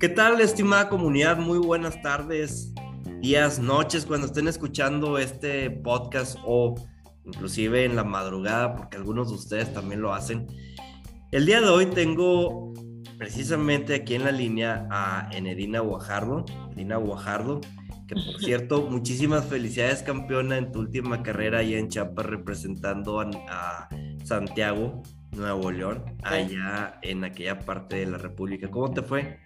¿Qué tal, estimada comunidad? Muy buenas tardes, días, noches, cuando estén escuchando este podcast o inclusive en la madrugada, porque algunos de ustedes también lo hacen. El día de hoy tengo precisamente aquí en la línea a Enedina Guajardo. Enedina Guajardo, que por cierto, muchísimas felicidades campeona en tu última carrera ahí en Chiapas representando a, Santiago, Nuevo León, allá en aquella parte de la República. ¿Cómo te fue?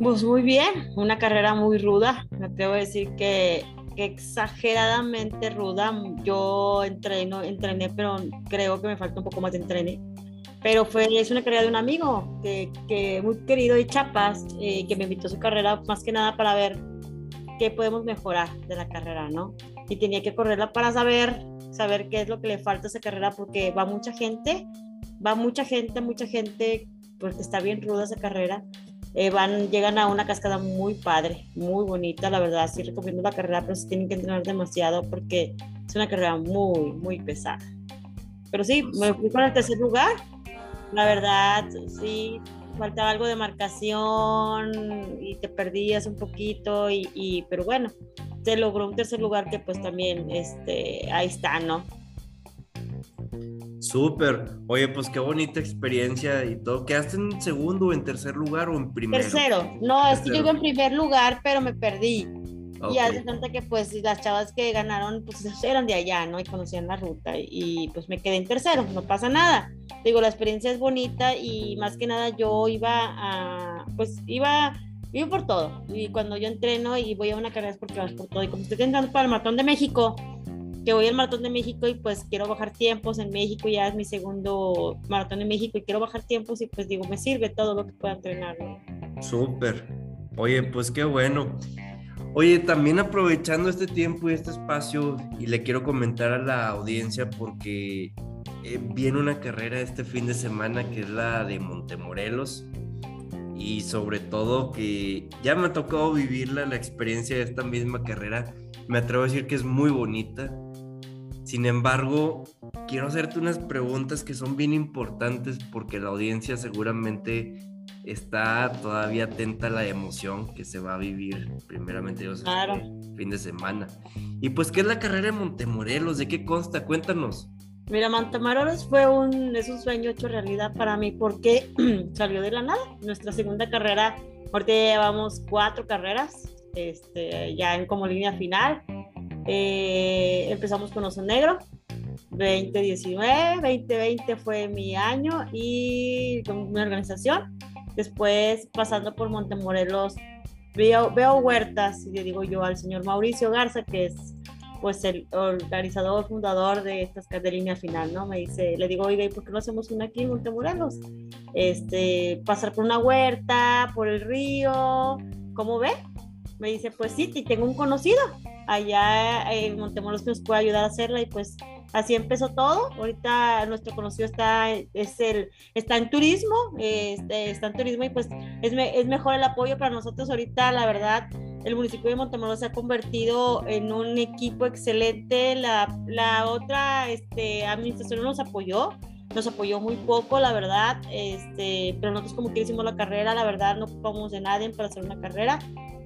Pues muy bien, una carrera muy ruda. Me atrevo a decir que, exageradamente ruda. Yo entreno, entrené, pero creo que me falta un poco más de entrene. Pero fue, es una carrera de un amigo que, que muy querido de Chapas, eh, que me invitó a su carrera más que nada para ver qué podemos mejorar de la carrera, ¿no? Y tenía que correrla para saber, saber qué es lo que le falta a esa carrera, porque va mucha gente, va mucha gente, mucha gente, porque está bien ruda esa carrera eh, van, llegan a una cascada muy padre, muy bonita, la verdad, sí recomiendo la carrera, pero sí tienen que entrenar demasiado porque es una carrera muy, muy pesada. Pero sí, me fui para el tercer lugar, la verdad, sí, faltaba algo de marcación y te perdías un poquito, y, y pero bueno, se logró un tercer lugar que pues también, este, ahí está, ¿no? Súper. Oye, pues qué bonita experiencia y todo. ¿Quedaste en segundo en tercer lugar o en primero? Tercero. No, es que llego en primer lugar, pero me perdí. Y hace tanta que pues las chavas que ganaron pues eran de allá, ¿no? Y conocían la ruta y pues me quedé en tercero, no pasa nada. Digo, la experiencia es bonita y más que nada yo iba a, pues iba, iba por todo. Y cuando yo entreno y voy a una carrera es porque vas por todo. Y como estoy entrando para el Maratón de México, que voy al maratón de México y pues quiero bajar tiempos en México, ya es mi segundo maratón en México y quiero bajar tiempos y pues digo, me sirve todo lo que pueda entrenar. Súper. Oye, pues qué bueno. Oye, también aprovechando este tiempo y este espacio, y le quiero comentar a la audiencia porque eh, viene una carrera este fin de semana que es la de Montemorelos y sobre todo que ya me ha tocado vivirla, la experiencia de esta misma carrera. Me atrevo a decir que es muy bonita, sin embargo, quiero hacerte unas preguntas que son bien importantes porque la audiencia seguramente está todavía atenta a la emoción que se va a vivir primeramente Dios este fin de semana. Y pues, ¿qué es la carrera de Montemorelos? ¿De qué consta? Cuéntanos. Mira, Montemorelos fue un, es un sueño hecho realidad para mí porque salió de la nada. Nuestra segunda carrera, ahorita llevamos cuatro carreras, este, ya en como línea final. Eh, empezamos con Oso Negro, 2019, 2020 fue mi año y con mi organización. Después, pasando por Montemorelos, veo, veo huertas y le digo yo al señor Mauricio Garza, que es pues el organizador, fundador de estas de línea final, ¿no? Me dice, le digo, oiga, ¿y por qué no hacemos una aquí en Montemorelos? Este, pasar por una huerta, por el río, ¿cómo ve? Me dice, pues sí, tengo un conocido allá en Montemoros que nos puede ayudar a hacerla y pues así empezó todo. Ahorita nuestro conocido está, es el, está en turismo, este, está en turismo y pues es, es, mejor el apoyo para nosotros ahorita, la verdad. El municipio de Montemoros se ha convertido en un equipo excelente. La, la otra este, administración nos apoyó, nos apoyó muy poco, la verdad, este, pero nosotros como que hicimos la carrera, la verdad no ocupamos de nadie para hacer una carrera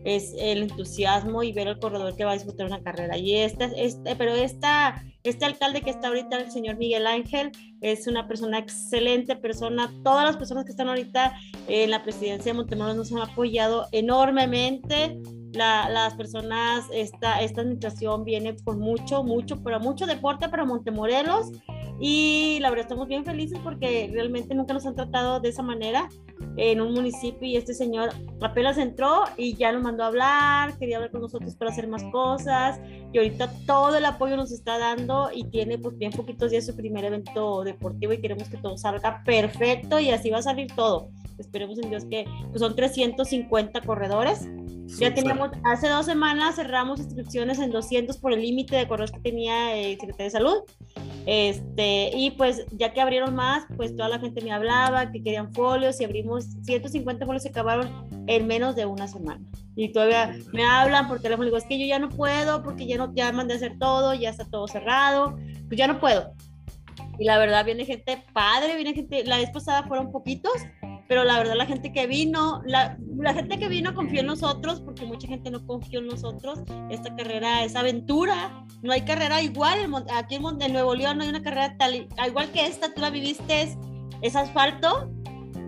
es el entusiasmo y ver al corredor que va a disfrutar una carrera. Y este, este, pero esta, este alcalde que está ahorita, el señor Miguel Ángel, es una persona excelente persona. Todas las personas que están ahorita en la presidencia de Montemoros nos han apoyado enormemente. las personas, esta, esta administración viene por mucho, mucho, pero mucho deporte para Montemorelos y la verdad estamos bien felices porque realmente nunca nos han tratado de esa manera en un municipio y este señor apenas entró y ya nos mandó a hablar, quería hablar con nosotros para hacer más cosas y ahorita todo el apoyo nos está dando y tiene pues bien poquitos días su primer evento deportivo y queremos que todo salga perfecto y así va a salir todo. Esperemos en Dios que pues, son 350 corredores. Ya teníamos, hace dos semanas cerramos inscripciones en 200 por el límite de corredores que tenía el Secretario de Salud. Este, y pues ya que abrieron más, pues toda la gente me hablaba que querían folios y abrimos 150 folios se acabaron en menos de una semana. Y todavía me hablan por teléfono, digo, es que yo ya no puedo porque ya no ya mandé a hacer todo, ya está todo cerrado, pues ya no puedo. Y la verdad viene gente padre, viene gente, la vez pasada fueron poquitos, pero la verdad la gente que vino, la, la, gente que vino confió en nosotros, porque mucha gente no confió en nosotros. Esta carrera es aventura, no hay carrera igual, aquí en, Nuevo León no hay una carrera tal, igual que esta, tú la viviste, es, asfalto,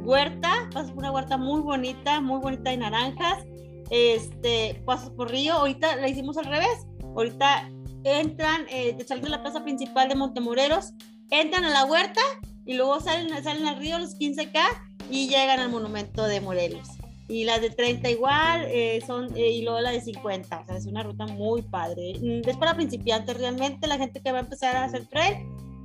huerta, pasas por una huerta muy bonita, muy bonita de naranjas, este, pasas por río, ahorita la hicimos al revés, ahorita entran, eh, salen de la plaza principal de Montemoreros, entran a la huerta y luego salen, salen al río los 15K y llegan al monumento de Morelos. Y las de 30 igual, eh, son, eh, y luego la de 50, o sea, es una ruta muy padre. Mm, es para principiantes realmente, la gente que va a empezar a hacer trail.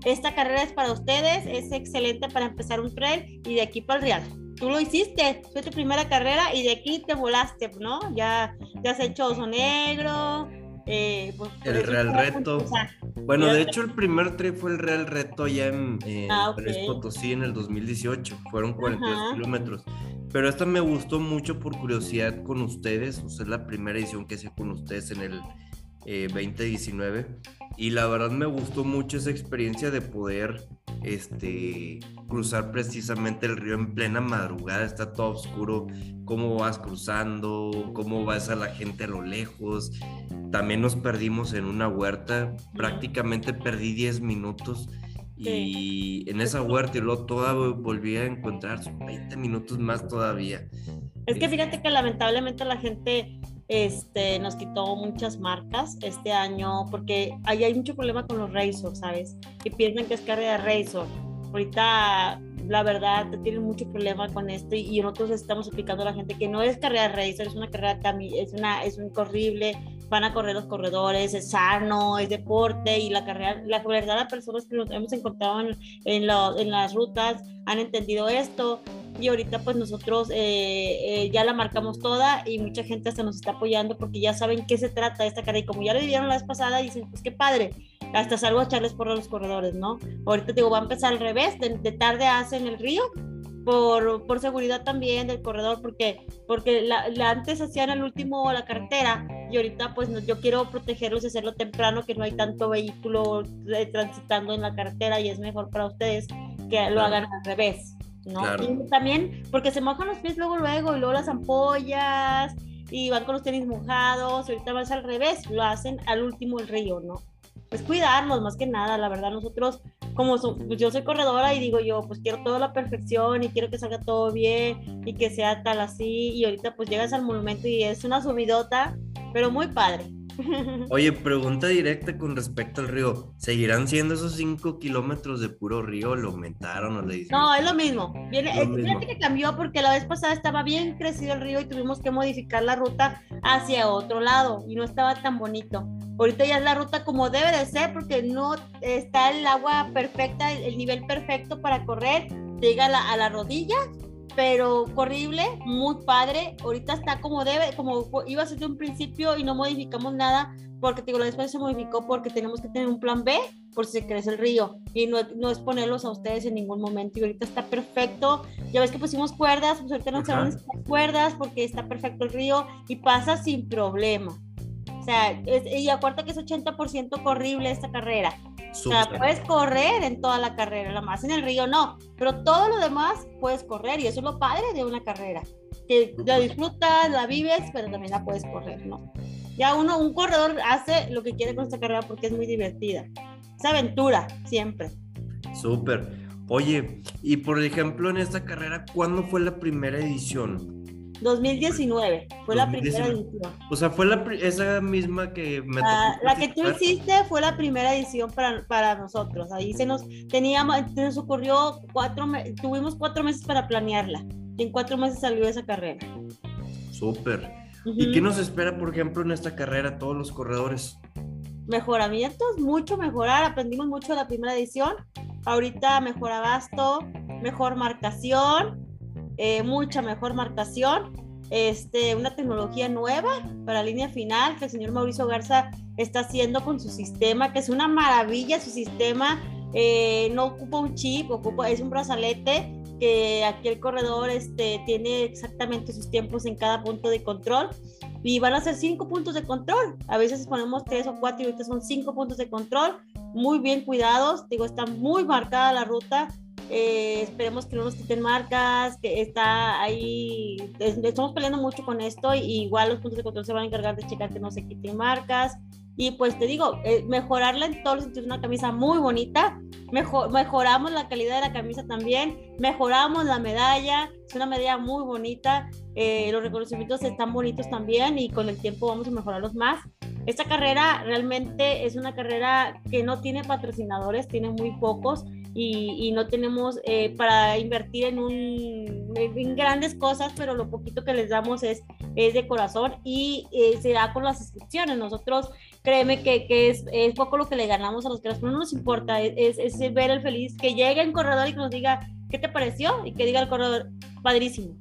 Esta carrera es para ustedes, es excelente para empezar un trail y de aquí para el Real. Tú lo hiciste, fue tu primera carrera y de aquí te volaste, ¿no? Ya, ya has hecho Oso Negro, eh, pues, el Real Reto. Bueno, de hecho el primer trip fue el Real Reto ya en, en ah, Potosí en el 2018, fueron 42 kilómetros. Pero esta me gustó mucho por curiosidad con ustedes, o sea, es la primera edición que hice con ustedes en el 2019 eh, y la verdad me gustó mucho esa experiencia de poder este, cruzar precisamente el río en plena madrugada, está todo oscuro, cómo vas cruzando, cómo vas a la gente a lo lejos. También nos perdimos en una huerta, prácticamente perdí 10 minutos. Y en esa huerta y luego toda volví a encontrar 20 minutos más todavía. Es que fíjate que lamentablemente la gente este, nos quitó muchas marcas este año porque ahí hay mucho problema con los Razor, ¿sabes? Que piensan que es carrera Razor. Ahorita, la verdad, tienen mucho problema con esto y, nosotros estamos explicando a la gente que no es carrera Razor, es una carrera es una es un horrible, van a correr los corredores, es sano, es deporte y la carrera, la verdad, las personas que nos hemos encontrado en, en, en las rutas han entendido esto y ahorita pues nosotros eh, eh, ya la marcamos toda y mucha gente hasta nos está apoyando porque ya saben qué se trata esta carrera y como ya lo vivieron la vez pasada dicen pues qué padre. Hasta salgo a echarles por los corredores no ahorita digo va a empezar al revés. De, tarde hacen el río por, por, seguridad también del corredor, porque, porque la, antes hacían el último la carretera y ahorita pues yo quiero protegerlos y hacerlo temprano, que no hay tanto vehículo eh, transitando en la carretera y es mejor para ustedes que lo hagan al revés. ¿No? Y también porque se mojan los pies luego, luego, y luego las ampollas, y van con los tenis mojados, y ahorita vas al revés, lo hacen al último el río, ¿no? Pues cuidarnos más que nada, la verdad, nosotros, como pues yo soy corredora y digo yo, pues quiero toda la perfección y quiero que salga todo bien y que sea tal así, y ahorita pues llegas al monumento y es una subidota, pero muy padre. Oye, pregunta directa con respecto al río. ¿Seguirán siendo esos 5 kilómetros de puro río? ¿Lo aumentaron o le dicen? No, es lo mismo. Viene, fíjate que cambió porque la vez pasada estaba bien crecido el río y tuvimos que modificar la ruta hacia otro lado y no estaba tan bonito. Ahorita ya es la ruta como debe de ser porque no está el agua perfecta, el nivel perfecto para correr. Llega a la, a la rodilla pero corrible, muy padre. Ahorita está como debe, como iba a ser de un principio y no modificamos nada porque digo, después se modificó porque tenemos que tener un plan B por si se crece el río y no, no es ponerlos a ustedes en ningún momento y ahorita está perfecto. Ya ves que pusimos cuerdas, pues ahorita no se van cuerdas porque está perfecto el río y pasa sin problema. O sea, y acuérdate que es 80% corrible esta carrera. O sea, puedes correr en toda la carrera, la más en el río no, pero todo lo demás puedes correr y eso es lo padre de una carrera, que la disfrutas, la vives, pero también la puedes correr, ¿no? Ya uno, un corredor hace lo que quiere con esta carrera porque es muy divertida. Es aventura, siempre. Súper. Oye, y por ejemplo en esta carrera, ¿cuándo fue la primera edición? 2019, fue la primera edición. O sea, fue la, esa misma que me ah, La que tú hiciste fue la primera edición para, para nosotros. Ahí se nos teníamos, se nos ocurrió cuatro, tuvimos cuatro meses para planearla. Y en cuatro meses salió esa carrera. Súper. ¿Y qué nos espera, por ejemplo, en esta carrera, todos los corredores? Mejoramientos, mucho mejorar. Aprendimos mucho de la primera edición. Ahorita mejor abasto, mejor marcación, eh, mucha mejor marcación, este, una tecnología nueva para línea final que el señor Mauricio Garza está haciendo con su sistema, que es una maravilla su sistema, eh, no ocupa un chip, ocupa, es un brazalete que aquí el corredor este, tiene exactamente sus tiempos en cada punto de control y van a ser cinco puntos de control. A veces ponemos tres o cuatro y ahorita son cinco puntos de control, muy bien cuidados. Digo, está muy marcada la ruta Eh, esperemos que no nos quiten marcas, que está ahí, estamos peleando mucho con esto y igual los puntos de control se van a encargar de checar que no se quiten marcas. Y pues te digo, eh, mejorarla en todos los sentidos, una camisa muy bonita, mejor, mejoramos la calidad de la camisa también, mejoramos la medalla, es una medalla muy bonita, eh, los reconocimientos están bonitos también y con el tiempo vamos a mejorarlos más. Esta carrera realmente es una carrera que no tiene patrocinadores, tiene muy pocos y, no tenemos eh, para invertir en, un, en grandes cosas, pero lo poquito que les damos es, es de corazón y eh, será con las inscripciones. Nosotros, créeme que, que es, es, poco lo que le ganamos a los que pero no nos importa, es, es, ver el feliz, que llegue el corredor y que nos diga, ¿qué te pareció? Y que diga el corredor, padrísimo.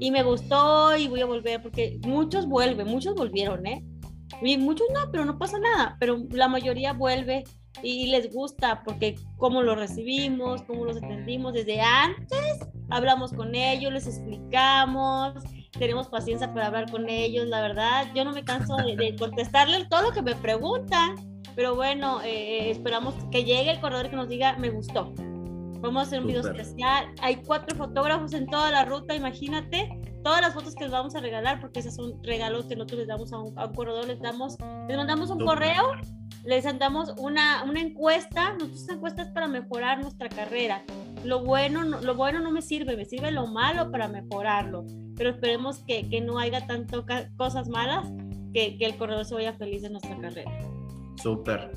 Y me gustó y voy a volver, porque muchos vuelven, muchos volvieron, ¿eh? Y muchos no, pero no pasa nada, pero la mayoría vuelve y les gusta porque cómo lo recibimos, cómo los entendimos desde antes, hablamos con ellos, les explicamos, tenemos paciencia para hablar con ellos, la verdad, yo no me canso de, contestarle todo lo que me preguntan, pero bueno, eh, esperamos que llegue el corredor que nos diga, me gustó. Vamos a hacer un video especial. Hay cuatro fotógrafos en toda la ruta, imagínate todas las fotos que les vamos a regalar, porque esos son regalos que nosotros les damos a un, corredor, les damos, les mandamos un correo les andamos una, una encuesta, nuestras encuestas para mejorar nuestra carrera. Lo bueno, no, lo bueno no me sirve, me sirve lo malo para mejorarlo, pero esperemos que, que no haya tanto cosas malas, que, que el corredor se vaya feliz en nuestra carrera. Súper.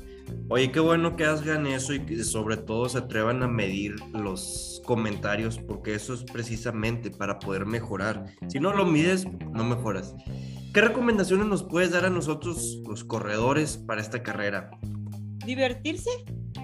Oye, qué bueno que hagan eso y que sobre todo se atrevan a medir los comentarios, porque eso es precisamente para poder mejorar. Si no lo mides, no mejoras. ¿Qué recomendaciones nos puedes dar a nosotros, los corredores, para esta carrera? Divertirse,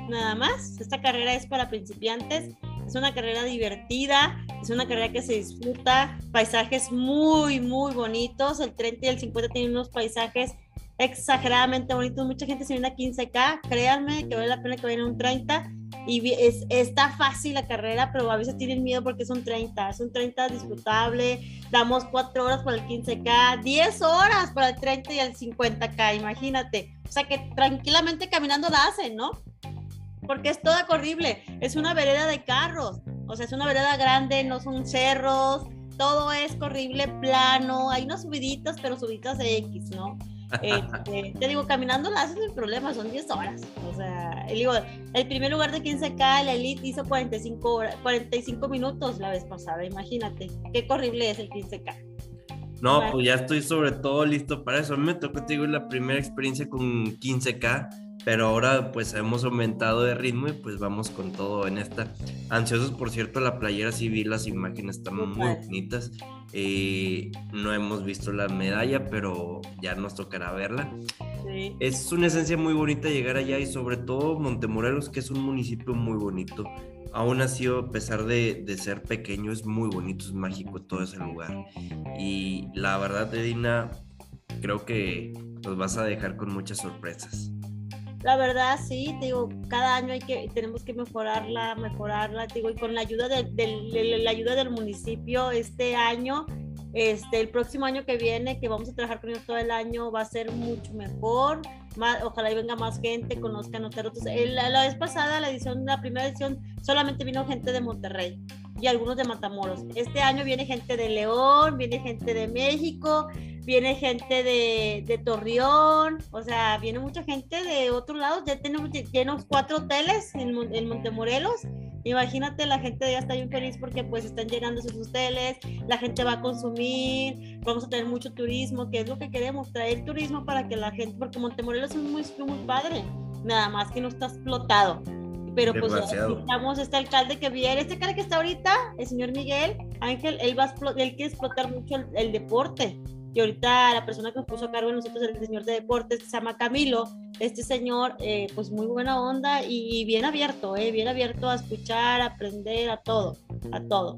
nada más. Esta carrera es para principiantes. Es una carrera divertida, es una carrera que se disfruta, paisajes muy, muy bonitos. El 30 y el 50 tienen unos paisajes exageradamente bonitos. Mucha gente se viene a 15K, créanme que vale la pena que vayan a un 30 y es, está fácil la carrera, pero a veces tienen miedo porque son 30, es un 30 disfrutable, damos 4 horas para el 15K, 10 horas para el 30 y el 50K, imagínate. O sea que tranquilamente caminando la hacen, ¿no? Porque es toda corrible, es una vereda de carros, o sea, es una vereda grande, no son cerros, todo es corrible, plano, hay unas subiditas, pero subiditas de X, ¿no? Este, te digo, caminando la haces el problema, son 10 horas. O sea, el, digo, el primer lugar de 15K, la Elite hizo 45, horas, 45 minutos la vez pasada, imagínate. Qué horrible es el 15K. No, pues ya estoy sobre todo listo para eso. A mí me tocó, te digo, la primera experiencia con 15K pero ahora pues hemos aumentado de ritmo y pues vamos con todo en esta. Ansiosos, por cierto, la playera sí vi las imágenes, están muy bonitas. Eh, no hemos visto la medalla, pero ya nos tocará verla. Es una esencia muy bonita llegar allá y sobre todo Montemorelos, que es un municipio muy bonito. Aún así, a pesar de, de ser pequeño, es muy bonito, es mágico todo ese lugar. Y la verdad, Edina, creo que nos vas a dejar con muchas sorpresas. La verdad, sí, digo, cada año hay que, tenemos que mejorarla, mejorarla, te digo, y con la ayuda, de, la ayuda del municipio este año, este, el próximo año que viene, que vamos a trabajar con ellos todo el año, va a ser mucho mejor. Más, ojalá y venga más gente, conozcan otros. La, la vez pasada, la edición, la primera edición, solamente vino gente de Monterrey y algunos de Matamoros. Este año viene gente de León, viene gente de México, viene gente de, de Torreón, o sea, viene mucha gente de otros lados. Ya tenemos llenos cuatro hoteles en, en Montemorelos. Imagínate, la gente ya está bien feliz porque pues están llenando sus hoteles, la gente va a consumir, vamos a tener mucho turismo, que es lo que queremos, traer turismo para que la gente, porque Montemorelos es muy, muy padre, nada más que no está explotado pero pues necesitamos este alcalde que viene, este alcalde que está ahorita, el señor Miguel Ángel, él va a él quiere explotar mucho el, deporte. Y ahorita la persona que nos puso a cargo de nosotros, el señor de deportes, se llama Camilo. Este señor, eh, pues muy buena onda y, bien abierto, eh, bien abierto a escuchar, a aprender, a todo, a todo.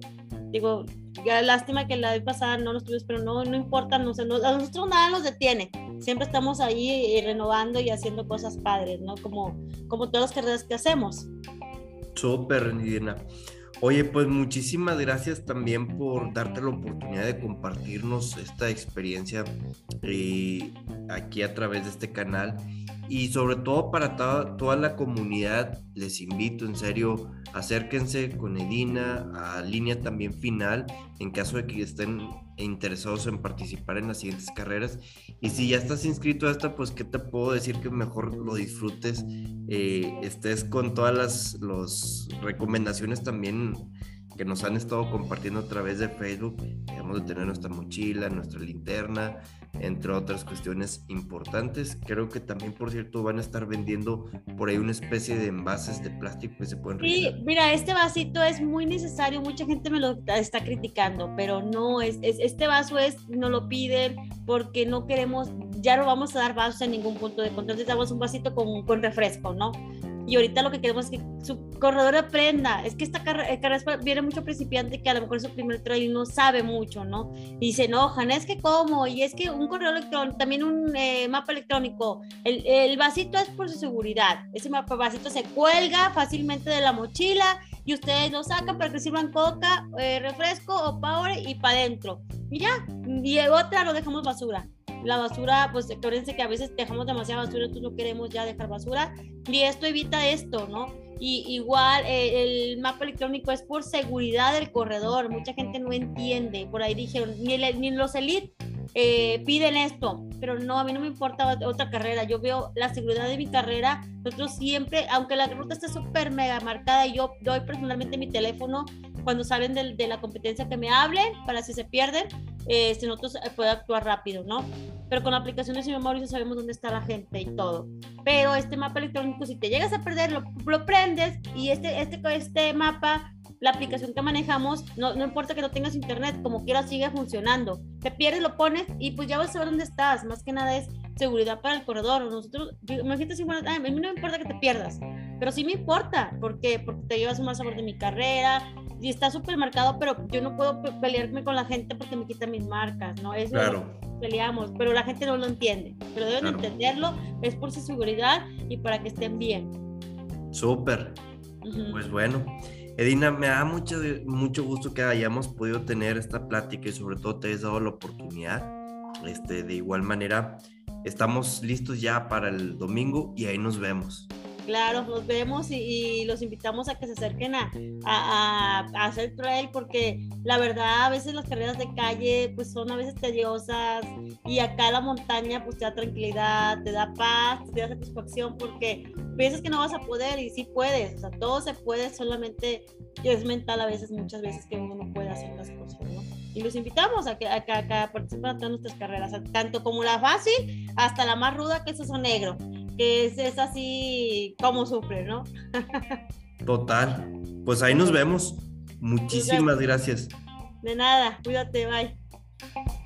Digo, ya lástima que la vez pasada no nos tuvimos, pero no, no importa, no, a nosotros nada nos detiene siempre estamos ahí eh, renovando y haciendo cosas padres, ¿no? Como, como todas las que hacemos. Súper, Nidina. Oye, pues muchísimas gracias también por darte la oportunidad de compartirnos esta experiencia eh, aquí a través de este canal. Y sobre todo para toda la comunidad, les invito en serio, acérquense con Edina a línea también final en caso de que estén interesados en participar en las siguientes carreras. Y si ya estás inscrito a esta, pues qué te puedo decir que mejor lo disfrutes, eh, estés con todas las recomendaciones también que nos han estado compartiendo a través de Facebook. Debemos de tener nuestra mochila, nuestra linterna, entre otras cuestiones importantes. Creo que también, por cierto, van a estar vendiendo por ahí una especie de envases de plástico que se pueden Sí, mira, este vasito es muy necesario. Mucha gente me lo está criticando, pero no, es, este vaso es, no lo piden porque no queremos, ya no vamos a dar vasos en ningún punto de control. Entonces damos un vasito con, con refresco, ¿no? Y ahorita lo que queremos es que su corredor aprenda. Es que esta carrera, eh, viene mucho principiante que a lo mejor su primer trail no sabe mucho, ¿no? Y se enojan, es que cómo, y es que un correo electrónico, también un eh, mapa electrónico, el, el, vasito es por su seguridad. Ese mapa vasito se cuelga fácilmente de la mochila y ustedes lo sacan para que sirvan coca, eh, refresco o power y para adentro. Y ya, y otra lo dejamos basura la basura, pues acuérdense que a veces dejamos demasiada basura, entonces no queremos ya dejar basura y esto evita esto, ¿no? Y igual eh, el mapa electrónico es por seguridad del corredor, mucha gente no entiende, por ahí dijeron, ni, ni los elite eh, piden esto, pero no, a mí no me importa otra carrera, yo veo la seguridad de mi carrera, nosotros siempre, aunque la ruta esté súper mega marcada, yo doy personalmente mi teléfono cuando salen de, de, la competencia que me hablen para si se pierden, eh, si nosotros eh, actuar rápido, ¿no? Pero con aplicaciones y memoria sabemos dónde está la gente y todo. Pero este mapa electrónico, si te llegas a perder, lo, lo prendes y este, este, este mapa la aplicación que manejamos, no, no, importa que no tengas internet, como quiera sigue funcionando. Te pierdes, lo pones y pues ya vas a saber dónde estás. Más que nada es seguridad para el corredor. Nosotros, imagínate si, bueno, a mí no me importa que te pierdas, pero sí me importa, porque porque te llevas un más sabor de mi carrera y está súper marcado, pero yo no puedo pelearme con la gente porque me quitan mis marcas, ¿no? Es claro. peleamos, pero la gente no lo entiende, pero deben entenderlo, es por su seguridad y para que estén bien. Súper. Pues bueno. Edina, me da mucho, mucho gusto que hayamos podido tener esta plática y sobre todo te hayas dado la oportunidad. Este, de igual manera, estamos listos ya para el domingo y ahí nos vemos. Claro, nos vemos y, los invitamos a que se acerquen a, a, a, hacer trail porque la verdad a veces las carreras de calle pues son a veces tediosas y acá la montaña pues te da tranquilidad, te da paz, te da satisfacción porque piensas que no vas a poder y sí puedes, o sea, todo se puede, solamente es mental a veces, muchas veces que uno no puede hacer las cosas, ¿no? Y los invitamos a que, a, a participen en todas nuestras carreras, tanto como la fácil hasta la más ruda que es eso negro que es, así como sufre, ¿no? Total. Pues ahí nos vemos. Muchísimas gracias. De nada, cuídate, bye.